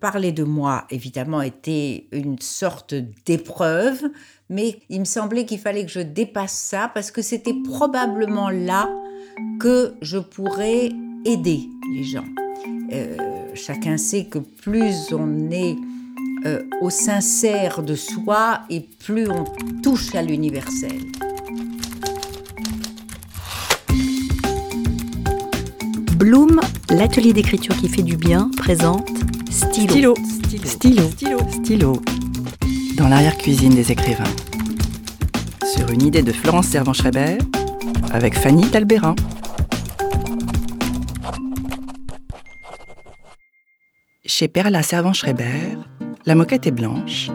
parler de moi, évidemment, était une sorte d'épreuve, mais il me semblait qu'il fallait que je dépasse ça parce que c'était probablement là que je pourrais aider les gens. Euh, chacun sait que plus on est euh, au sincère de soi et plus on touche à l'universel. Bloom, l'atelier d'écriture qui fait du bien, présente Stylo. Stylo. Stylo. Stylo. Stylo. Dans l'arrière-cuisine des écrivains. Sur une idée de Florence Servan-Schreiber avec Fanny Talbérin. Chez Perla Servan-Schreiber, la moquette est blanche,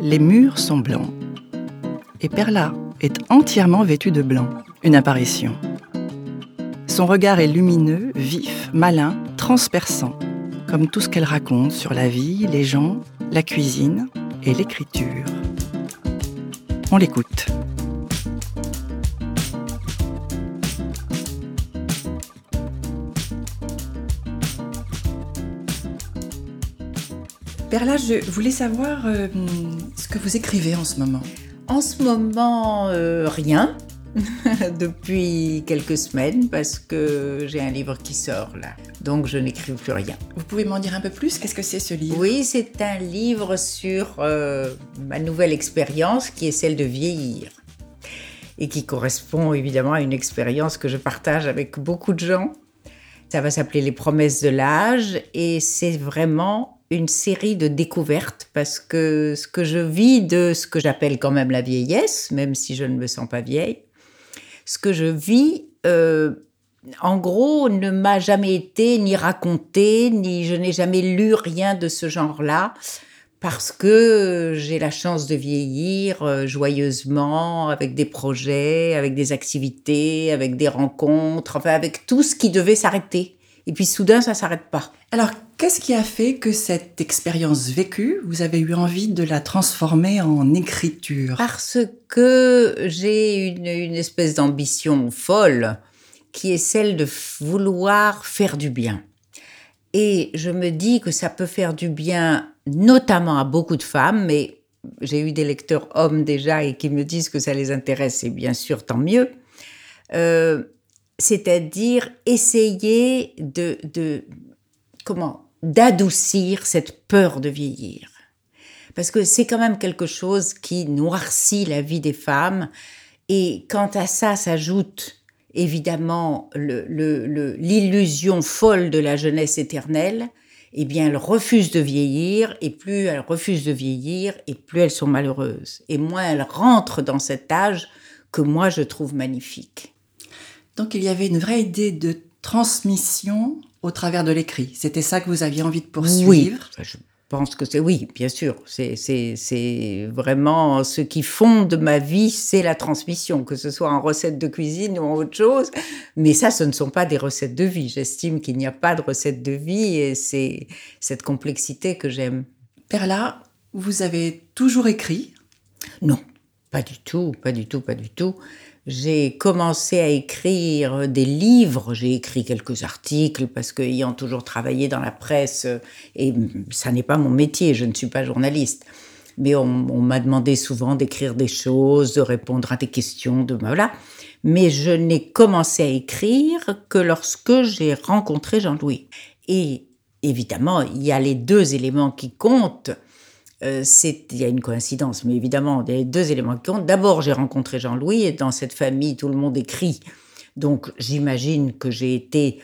les murs sont blancs, et Perla est entièrement vêtue de blanc. Une apparition. Son regard est lumineux, vif, malin, transperçant, comme tout ce qu'elle raconte sur la vie, les gens, la cuisine et l'écriture. On l'écoute. Perla, je voulais savoir euh, ce que vous écrivez en ce moment. En ce moment, euh, rien. depuis quelques semaines parce que j'ai un livre qui sort là. Donc je n'écris plus rien. Vous pouvez m'en dire un peu plus? Qu'est-ce que c'est ce livre? Oui, c'est un livre sur euh, ma nouvelle expérience qui est celle de vieillir et qui correspond évidemment à une expérience que je partage avec beaucoup de gens. Ça va s'appeler Les promesses de l'âge et c'est vraiment une série de découvertes parce que ce que je vis de ce que j'appelle quand même la vieillesse, même si je ne me sens pas vieille, ce que je vis, euh, en gros, ne m'a jamais été ni raconté, ni je n'ai jamais lu rien de ce genre-là, parce que j'ai la chance de vieillir euh, joyeusement, avec des projets, avec des activités, avec des rencontres, enfin avec tout ce qui devait s'arrêter. Et puis soudain, ça s'arrête pas. Alors, qu'est-ce qui a fait que cette expérience vécue, vous avez eu envie de la transformer en écriture? Parce que j'ai une, espèce d'ambition folle qui est celle de vouloir faire du bien. Et je me dis que ça peut faire du bien notamment à beaucoup de femmes, mais j'ai eu des lecteurs hommes déjà et qui me disent que ça les intéresse, et bien sûr, tant mieux. Euh, c'est-à-dire essayer de, comment d'adoucir cette peur de vieillir. Parce que c'est quand même quelque chose qui noircit la vie des femmes. Et quant à ça s'ajoute évidemment l'illusion le, folle de la jeunesse éternelle, eh bien, elles refusent de vieillir, et plus elles refusent de vieillir, et plus elles sont malheureuses. Et moins elles rentrent dans cet âge que moi je trouve magnifique. Donc il y avait une vraie idée de transmission au travers de l'écrit. C'était ça que vous aviez envie de poursuivre? Oui, je pense que c'est oui, bien sûr. C'est vraiment ce qui fonde ma vie, c'est la transmission, que ce soit en recette de cuisine ou en autre chose. Mais ça, ce ne sont pas des recettes de vie. J'estime qu'il n'y a pas de recette de vie et c'est cette complexité que j'aime. Perla, vous avez toujours écrit? Non, pas du tout, pas du tout, pas du tout j'ai commencé à écrire des livres, j'ai écrit quelques articles parce qu'ayant toujours travaillé dans la presse, et ça n'est pas mon métier, je ne suis pas journaliste, mais on, m'a demandé souvent d'écrire des choses, de répondre à des questions, de voilà. Mais je n'ai commencé à écrire que lorsque j'ai rencontré Jean-Louis. Et évidemment, il y a les deux éléments qui comptent euh, il y a une coïncidence, mais évidemment, il y a deux éléments qui comptent. D'abord, j'ai rencontré Jean-Louis et dans cette famille, tout le monde écrit. Donc, j'imagine que j'ai été,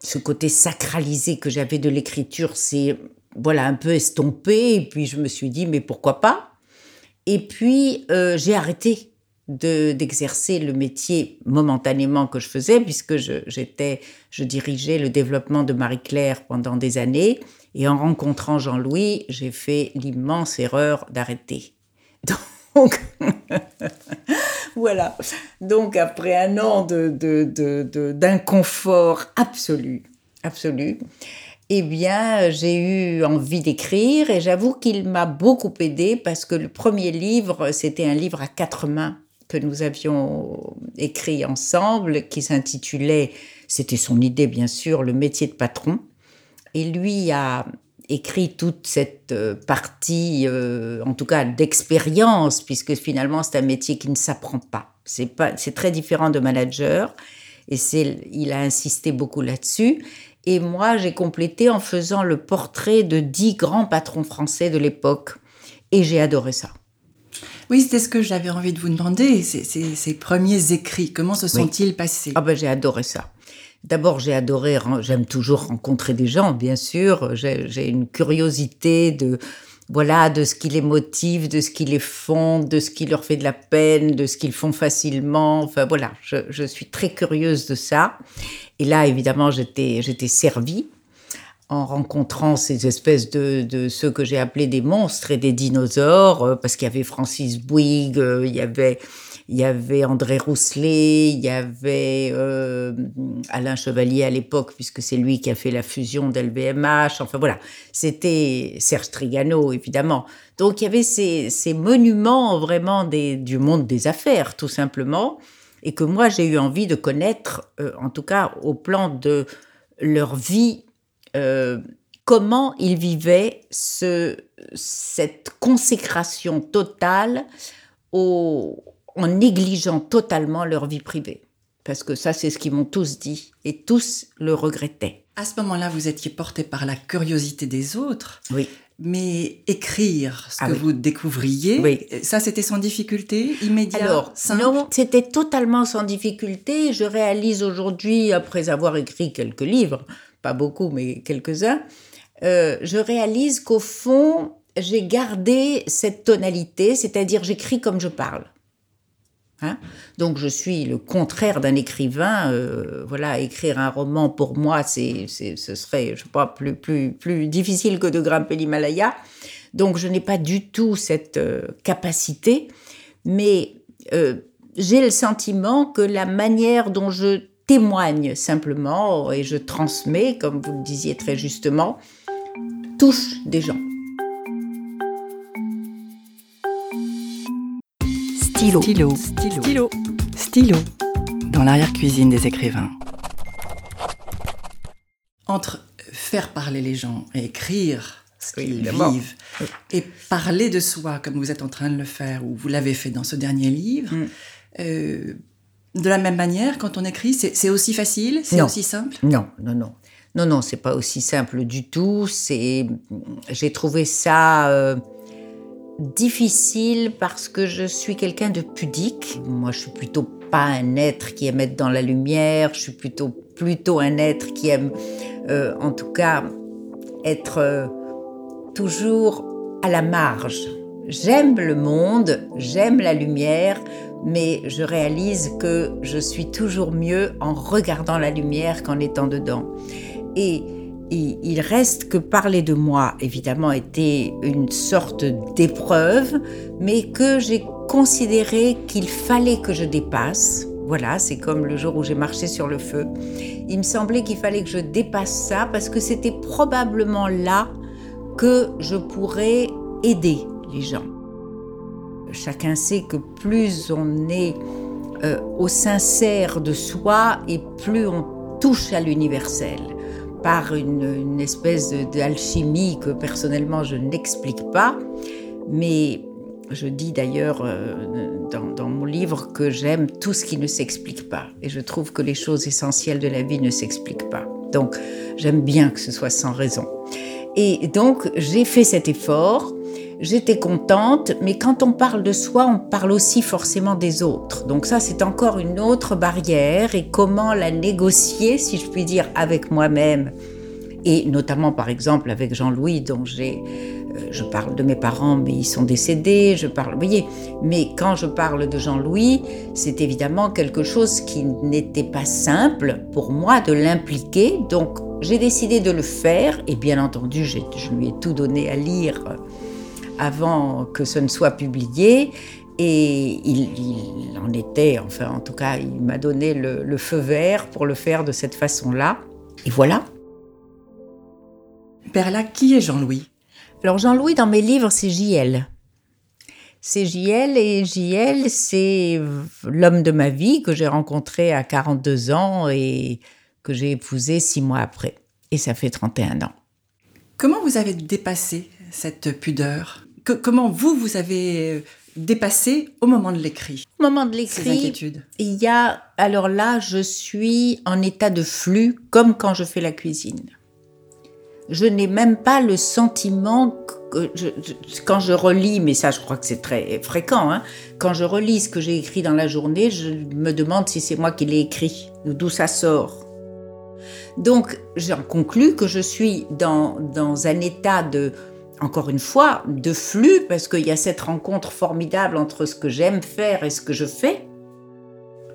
ce côté sacralisé que j'avais de l'écriture, c'est, voilà, un peu estompé. Et puis, je me suis dit, mais pourquoi pas? Et puis, euh, j'ai arrêté d'exercer le métier momentanément que je faisais, puisque j'étais, je dirigeais le développement de Marie-Claire pendant des années. Et en rencontrant Jean-Louis, j'ai fait l'immense erreur d'arrêter. Donc, voilà. Donc, après un an d'inconfort de, de, absolu, absolu, eh bien, j'ai eu envie d'écrire et j'avoue qu'il m'a beaucoup aidé parce que le premier livre, c'était un livre à quatre mains que nous avions écrit ensemble qui s'intitulait, c'était son idée bien sûr, Le métier de patron. Et lui a écrit toute cette euh, partie, euh, en tout cas d'expérience, puisque finalement c'est un métier qui ne s'apprend pas. C'est pas, c'est très différent de manager, et c'est, il a insisté beaucoup là-dessus. Et moi, j'ai complété en faisant le portrait de dix grands patrons français de l'époque, et j'ai adoré ça. Oui, c'était ce que j'avais envie de vous demander, ces, ces, premiers écrits, comment se sont-ils passés? Ah ben j'ai adoré ça. D'abord, j'ai adoré, j'aime toujours rencontrer des gens, bien sûr. J'ai une curiosité de, voilà, de ce qui les motive, de ce qui les font, de ce qui leur fait de la peine, de ce qu'ils font facilement. Enfin, voilà, je, suis très curieuse de ça. Et là, évidemment, j'étais, j'étais servie en rencontrant ces espèces de, de ceux que j'ai appelés des monstres et des dinosaures, euh, parce qu'il y avait Francis Bouygues, euh, il y avait il y avait André Rousselet, il y avait euh, Alain Chevalier à l'époque, puisque c'est lui qui a fait la fusion d'LVMH. Enfin voilà, c'était Serge Trigano, évidemment. Donc il y avait ces, ces monuments vraiment des, du monde des affaires, tout simplement, et que moi j'ai eu envie de connaître, euh, en tout cas au plan de leur vie. Euh, comment ils vivaient ce, cette consécration totale au, en négligeant totalement leur vie privée. Parce que ça, c'est ce qu'ils m'ont tous dit, et tous le regrettaient. À ce moment-là, vous étiez porté par la curiosité des autres. Oui. Mais écrire ce ah que vous découvriez, oui. ça c'était sans difficulté, immédiat, Alors, simple. non, c'était totalement sans difficulté. Je réalise aujourd'hui, après avoir écrit quelques livres, pas beaucoup, mais quelques-uns, euh, je réalise qu'au fond, j'ai gardé cette tonalité, c'est-à-dire j'écris comme je parle. Hein? Donc je suis le contraire d'un écrivain. Euh, voilà, écrire un roman pour moi, c'est, ce serait, je pas, plus, plus, plus difficile que de grimper l'Himalaya. Donc je n'ai pas du tout cette euh, capacité, mais euh, j'ai le sentiment que la manière dont je témoigne simplement et je transmets, comme vous le disiez très justement, touche des gens. Stylo. Stylo. Stylo. Stylo. Dans l'arrière-cuisine des écrivains. Entre faire parler les gens et écrire ce qu'ils vivent et parler de soi comme vous êtes en train de le faire ou vous l'avez fait dans ce dernier livre, mm. euh, de la même manière, quand on écrit, c'est aussi facile, c'est aussi simple? Non, non, non. Non, non, c'est pas aussi simple du tout. C'est, j'ai trouvé ça euh, difficile parce que je suis quelqu'un de pudique. Moi, je suis plutôt pas un être qui aime être dans la lumière. Je suis plutôt plutôt un être qui aime, euh, en tout cas, être euh, toujours à la marge. J'aime le monde, j'aime la lumière, mais je réalise que je suis toujours mieux en regardant la lumière qu'en étant dedans. Et il reste que parler de moi, évidemment, était une sorte d'épreuve, mais que j'ai considéré qu'il fallait que je dépasse. Voilà, c'est comme le jour où j'ai marché sur le feu. Il me semblait qu'il fallait que je dépasse ça parce que c'était probablement là que je pourrais aider les gens. Chacun sait que plus on est euh, au sincère de soi et plus on touche à l'universel par une, espèce d'alchimie que personnellement je n'explique pas, mais je dis d'ailleurs euh, dans, mon livre que j'aime tout ce qui ne s'explique pas. Et je trouve que les choses essentielles de la vie ne s'expliquent pas. Donc j'aime bien que ce soit sans raison. Et donc j'ai fait cet effort j'étais contente, mais quand on parle de soi, on parle aussi forcément des autres. Donc ça, c'est encore une autre barrière et comment la négocier, si je puis dire, avec moi-même. Et notamment, par exemple, avec Jean-Louis, dont j'ai... Euh, je parle de mes parents, mais ils sont décédés, je parle... Voyez, mais quand je parle de Jean-Louis, c'est évidemment quelque chose qui n'était pas simple pour moi de l'impliquer. Donc, j'ai décidé de le faire, et bien entendu, je lui ai tout donné à lire avant que ce ne soit publié. Et il, en était, enfin en tout cas, il m'a donné le, feu vert pour le faire de cette façon-là. Et voilà. Perla, qui est Jean-Louis? Alors Jean-Louis, dans mes livres, c'est JL. C'est JL et JL, c'est l'homme de ma vie que j'ai rencontré à 42 ans et que j'ai épousé six mois après. Et ça fait 31 ans. Comment vous avez dépassé cette pudeur? Comment vous, vous avez dépassé au moment de l'écrit Au moment de l'écrit, il y a... Alors là, je suis en état de flux, comme quand je fais la cuisine. Je n'ai même pas le sentiment que quand je relis, mais ça je crois que c'est très fréquent, hein, quand je relis ce que j'ai écrit dans la journée, je me demande si c'est moi qui l'ai écrit, d'où ça sort. Donc j'en conclus que je suis dans, dans un état de, encore une fois, de flux, parce qu'il y a cette rencontre formidable entre ce que j'aime faire et ce que je fais.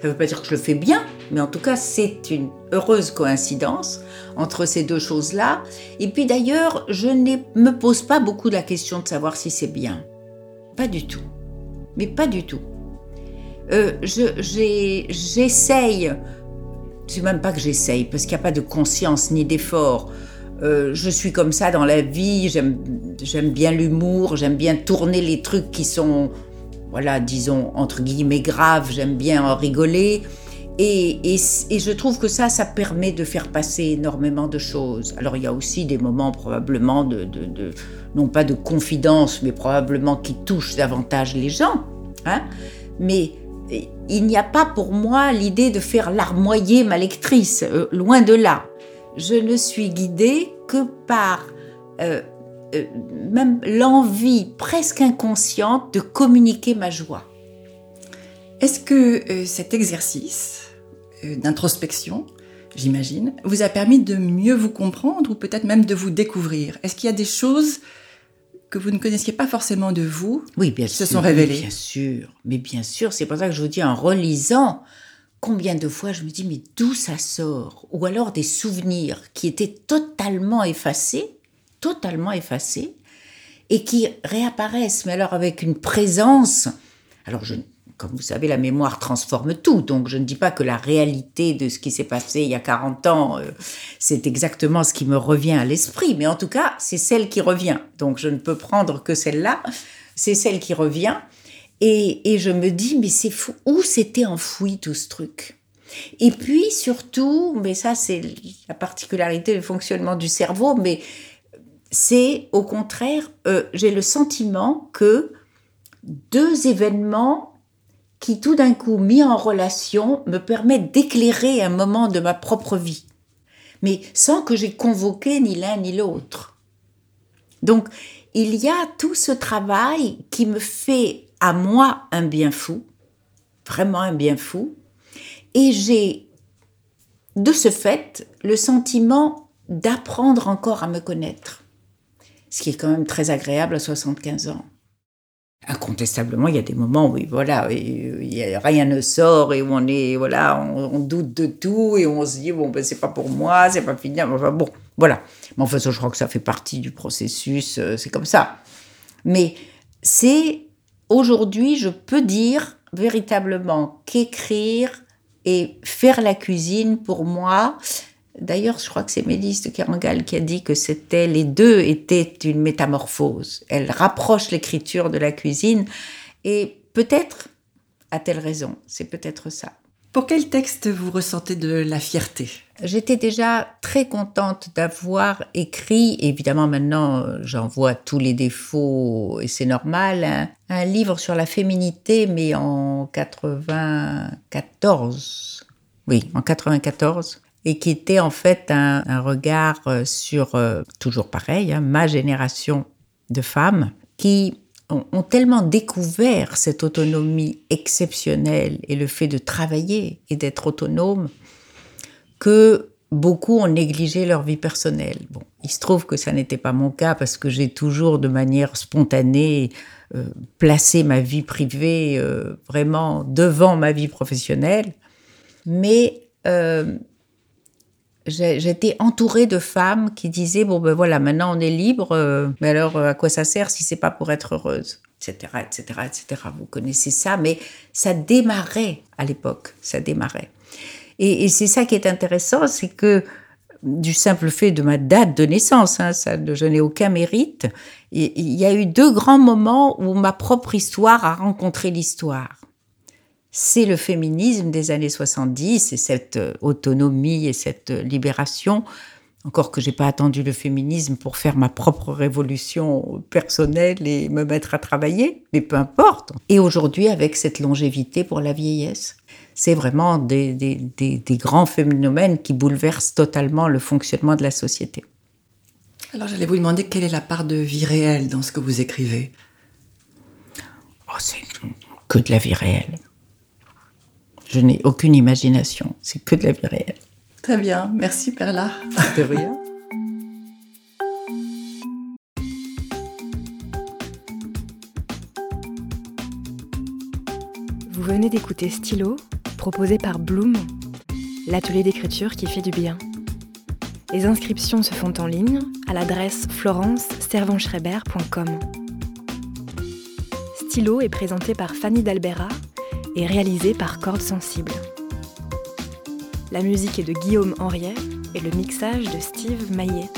Ça ne veut pas dire que je le fais bien, mais en tout cas, c'est une heureuse coïncidence entre ces deux choses-là. Et puis d'ailleurs, je ne me pose pas beaucoup la question de savoir si c'est bien. Pas du tout. Mais pas du tout. Euh, j'essaye, c'est même pas que j'essaye, parce qu'il n'y a pas de conscience ni d'effort. Euh, je suis comme ça dans la vie, j'aime bien l'humour, j'aime bien tourner les trucs qui sont voilà, disons, entre guillemets, grave, j'aime bien en rigoler. Et, je trouve que ça, ça permet de faire passer énormément de choses. Alors il y a aussi des moments probablement non pas de confidence, mais probablement qui touchent davantage les gens. Hein mais il n'y a pas pour moi l'idée de faire larmoyer ma lectrice, euh, loin de là. Je ne suis guidée que par euh, euh, même l'envie presque inconsciente de communiquer ma joie. Est-ce que euh, cet exercice d'introspection, j'imagine, vous a permis de mieux vous comprendre ou peut-être même de vous découvrir? Est-ce qu'il y a des choses que vous ne connaissiez pas forcément de vous oui, bien qui se sont révélées? Bien sûr, mais bien sûr, c'est pour ça que je vous dis en relisant, combien de fois je me dis mais d'où ça sort? Ou alors des souvenirs qui étaient totalement effacés totalement effacés et qui réapparaissent, mais alors avec une présence. Alors, je, comme vous savez, la mémoire transforme tout, donc je ne dis pas que la réalité de ce qui s'est passé il y a 40 ans, euh, c'est exactement ce qui me revient à l'esprit, mais en tout cas, c'est celle qui revient. Donc, je ne peux prendre que celle-là, c'est celle qui revient. Et, je me dis, mais c'est fou, où s'était enfoui tout ce truc? Et puis surtout, mais ça c'est la particularité du fonctionnement du cerveau, mais c'est au contraire, euh, j'ai le sentiment que deux événements qui tout d'un coup mis en relation me permettent d'éclairer un moment de ma propre vie, mais sans que j'ai convoqué ni l'un ni l'autre. Donc, il y a tout ce travail qui me fait à moi un bien fou, vraiment un bien fou, et j'ai de ce fait le sentiment d'apprendre encore à me connaître ce qui est quand même très agréable à 75 ans. Incontestablement, il y a des moments où, voilà, rien ne sort et où on est, voilà, on, doute de tout et on se dit bon ben c'est pas pour moi, c'est pas fini, enfin bon, voilà. Mais enfin, je crois que ça fait partie du processus, euh, c'est comme ça. Mais c'est aujourd'hui, je peux dire véritablement qu'écrire et faire la cuisine pour moi, D'ailleurs, je crois que c'est Mélisse de qui a dit que c'était les deux étaient une métamorphose. Elle rapproche l'écriture de la cuisine et peut-être a-t-elle raison. C'est peut-être ça. Pour quel texte vous ressentez de la fierté? J'étais déjà très contente d'avoir écrit, évidemment maintenant j'en vois tous les défauts et c'est normal, hein, un livre sur la féminité mais en 94. Oui, en 94 et qui était en fait un, regard euh, sur, euh, toujours pareil, hein, ma génération de femmes qui ont, tellement découvert cette autonomie exceptionnelle et le fait de travailler et d'être autonome que beaucoup ont négligé leur vie personnelle. Bon, il se trouve que ça n'était pas mon cas parce que j'ai toujours de manière spontanée euh, placé ma vie privée vraiment devant ma vie professionnelle. Mais j'étais entourée de femmes qui disaient bon ben voilà maintenant on est libre euh, mais alors euh, à quoi ça sert si c'est pas pour être heureuse etc etc etc vous connaissez ça mais ça démarrait à l'époque ça démarrait et, c'est ça qui est intéressant c'est que du simple fait de ma date de naissance, hein, ça, je n'ai aucun mérite. Il y a eu deux grands moments où ma propre histoire a rencontré l'histoire c'est le féminisme des années 70 et cette euh, autonomie et cette euh, libération Encore que j'ai pas attendu le féminisme pour faire ma propre révolution personnelle et me mettre à travailler, mais peu importe. Et aujourd'hui, avec cette longévité pour la vieillesse, c'est vraiment des, des, des, des, grands phénomènes qui bouleversent totalement le fonctionnement de la société. Alors j'allais vous demander quelle est la part de vie réelle dans ce que vous écrivez? Oh, c'est que de la vie réelle. Je n'ai aucune imagination, c'est que de la vie réelle. Très bien, merci Perla. De rien. Vous venez d'écouter Stylo, proposé par Bloom, l'atelier d'écriture qui fait du bien. Les inscriptions se font en ligne à l'adresse florence-servanschreiber.com. Stylo est présenté par Fanny Dalbera et réalisé par Cordes Sensibles. La musique est de Guillaume Henriet et le mixage de Steve Maillet.